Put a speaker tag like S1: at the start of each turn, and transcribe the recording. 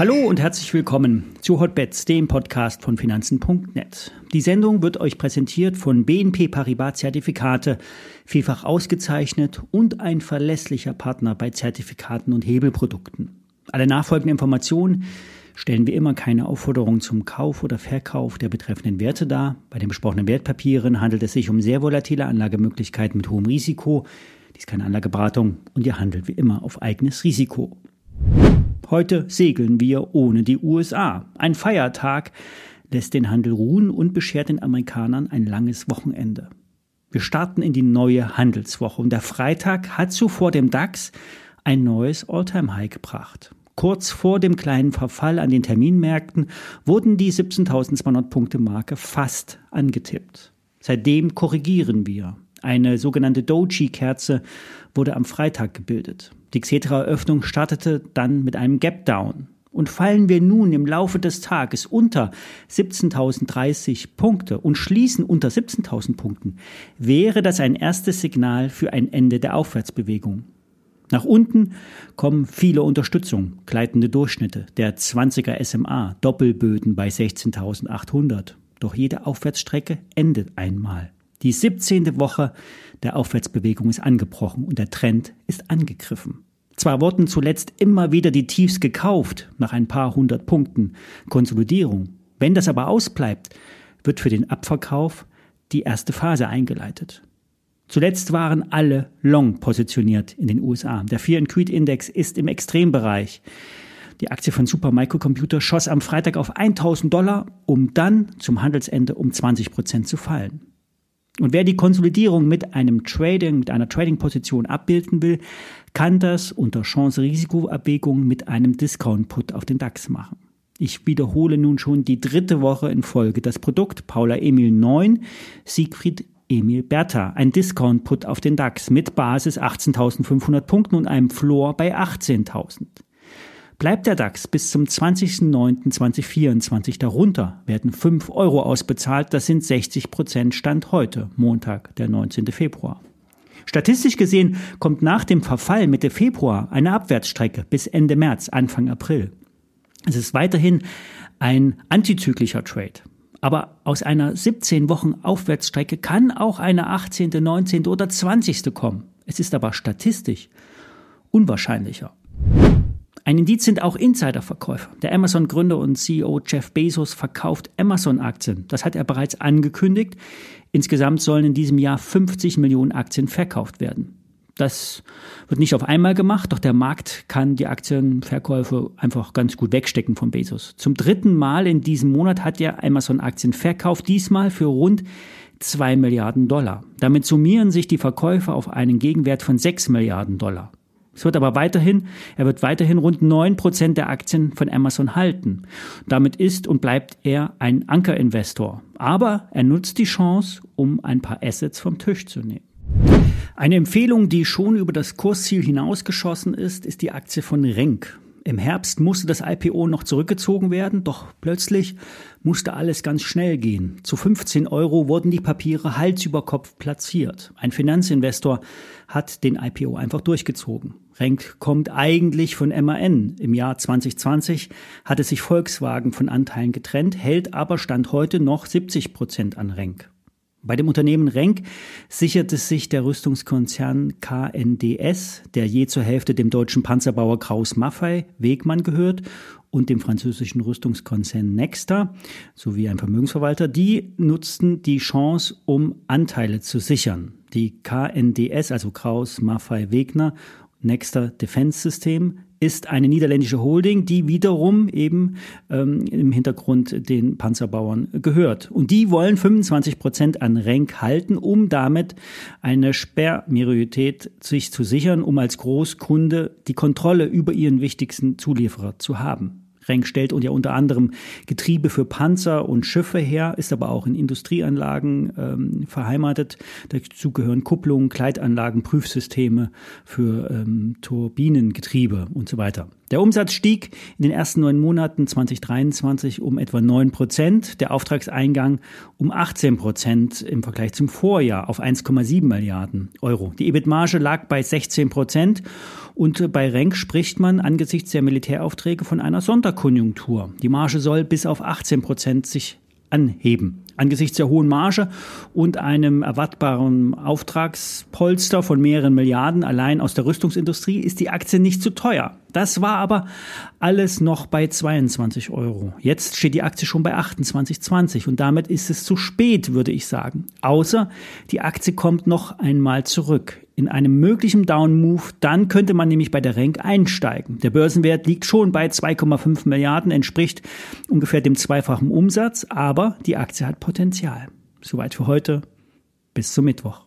S1: Hallo und herzlich willkommen zu Hotbets, dem Podcast von Finanzen.net. Die Sendung wird euch präsentiert von BNP Paribas Zertifikate, vielfach ausgezeichnet und ein verlässlicher Partner bei Zertifikaten und Hebelprodukten. Alle nachfolgenden Informationen stellen wie immer keine Aufforderung zum Kauf oder Verkauf der betreffenden Werte dar. Bei den besprochenen Wertpapieren handelt es sich um sehr volatile Anlagemöglichkeiten mit hohem Risiko. Dies ist keine Anlageberatung und ihr handelt wie immer auf eigenes Risiko. Heute segeln wir ohne die USA. Ein Feiertag lässt den Handel ruhen und beschert den Amerikanern ein langes Wochenende. Wir starten in die neue Handelswoche und der Freitag hat zuvor dem DAX ein neues All-Time-High gebracht. Kurz vor dem kleinen Verfall an den Terminmärkten wurden die 17.200 Punkte Marke fast angetippt. Seitdem korrigieren wir. Eine sogenannte Doji-Kerze wurde am Freitag gebildet. Die Xetra-Eröffnung startete dann mit einem Gap-Down. Und fallen wir nun im Laufe des Tages unter 17.030 Punkte und schließen unter 17.000 Punkten, wäre das ein erstes Signal für ein Ende der Aufwärtsbewegung. Nach unten kommen viele Unterstützungen, gleitende Durchschnitte, der 20er SMA, Doppelböden bei 16.800. Doch jede Aufwärtsstrecke endet einmal. Die 17. Woche der Aufwärtsbewegung ist angebrochen und der Trend ist angegriffen. Zwar wurden zuletzt immer wieder die Tiefs gekauft, nach ein paar hundert Punkten Konsolidierung. Wenn das aber ausbleibt, wird für den Abverkauf die erste Phase eingeleitet. Zuletzt waren alle long positioniert in den USA. Der Fear and Creed Index ist im Extrembereich. Die Aktie von Supermicrocomputer schoss am Freitag auf 1000 Dollar, um dann zum Handelsende um 20 Prozent zu fallen. Und wer die Konsolidierung mit einem Trading, mit einer Trading-Position abbilden will, kann das unter Chance-Risiko-Abwägung mit einem Discount-Put auf den DAX machen. Ich wiederhole nun schon die dritte Woche in Folge das Produkt Paula Emil 9, Siegfried Emil Bertha, ein Discount-Put auf den DAX mit Basis 18.500 Punkten und einem Floor bei 18.000. Bleibt der DAX bis zum 20.09.2024 darunter, werden 5 Euro ausbezahlt, das sind 60 Prozent Stand heute, Montag, der 19. Februar. Statistisch gesehen kommt nach dem Verfall Mitte Februar eine Abwärtsstrecke bis Ende März, Anfang April. Es ist weiterhin ein antizyklischer Trade. Aber aus einer 17 Wochen Aufwärtsstrecke kann auch eine 18., 19. oder 20. kommen. Es ist aber statistisch unwahrscheinlicher. Ein Indiz sind auch Insiderverkäufe. Der Amazon-Gründer und CEO Jeff Bezos verkauft Amazon-Aktien. Das hat er bereits angekündigt. Insgesamt sollen in diesem Jahr 50 Millionen Aktien verkauft werden. Das wird nicht auf einmal gemacht, doch der Markt kann die Aktienverkäufe einfach ganz gut wegstecken von Bezos. Zum dritten Mal in diesem Monat hat er Amazon-Aktien verkauft, diesmal für rund 2 Milliarden Dollar. Damit summieren sich die Verkäufe auf einen Gegenwert von 6 Milliarden Dollar. Es wird aber weiterhin, er wird weiterhin rund neun Prozent der Aktien von Amazon halten. Damit ist und bleibt er ein Ankerinvestor. Aber er nutzt die Chance, um ein paar Assets vom Tisch zu nehmen. Eine Empfehlung, die schon über das Kursziel hinausgeschossen ist, ist die Aktie von Renk. Im Herbst musste das IPO noch zurückgezogen werden, doch plötzlich musste alles ganz schnell gehen. Zu 15 Euro wurden die Papiere Hals über Kopf platziert. Ein Finanzinvestor hat den IPO einfach durchgezogen. Renk kommt eigentlich von MAN. Im Jahr 2020 hatte sich Volkswagen von Anteilen getrennt, hält aber Stand heute noch 70 Prozent an Renk. Bei dem Unternehmen Renk sicherte sich der Rüstungskonzern KNDS, der je zur Hälfte dem deutschen Panzerbauer Kraus Maffei Wegmann gehört und dem französischen Rüstungskonzern Nexter sowie ein Vermögensverwalter, die nutzten die Chance, um Anteile zu sichern. Die KNDS, also Kraus Maffei Wegner, Nexter Defense System, ist eine niederländische Holding, die wiederum eben ähm, im Hintergrund den Panzerbauern gehört. Und die wollen 25 Prozent an Renk halten, um damit eine Sperrminorität sich zu sichern, um als Großkunde die Kontrolle über ihren wichtigsten Zulieferer zu haben. Renk stellt und ja unter anderem Getriebe für Panzer und Schiffe her, ist aber auch in Industrieanlagen ähm, beheimatet. Dazu gehören Kupplungen, Kleidanlagen, Prüfsysteme für ähm, Turbinengetriebe und so weiter. Der Umsatz stieg in den ersten neun Monaten 2023 um etwa neun Prozent, der Auftragseingang um 18 Prozent im Vergleich zum Vorjahr auf 1,7 Milliarden Euro. Die EBIT-Marge lag bei 16 Prozent und bei Renk spricht man angesichts der Militäraufträge von einer Sonderkonjunktur. Die Marge soll bis auf 18 Prozent sich anheben. Angesichts der hohen Marge und einem erwartbaren Auftragspolster von mehreren Milliarden allein aus der Rüstungsindustrie ist die Aktie nicht zu teuer. Das war aber alles noch bei 22 Euro. Jetzt steht die Aktie schon bei 28,20 und damit ist es zu spät, würde ich sagen. Außer die Aktie kommt noch einmal zurück in einem möglichen Down-Move, dann könnte man nämlich bei der Renk einsteigen. Der Börsenwert liegt schon bei 2,5 Milliarden, entspricht ungefähr dem zweifachen Umsatz, aber die Aktie hat Potenzial. Soweit für heute. Bis zum Mittwoch.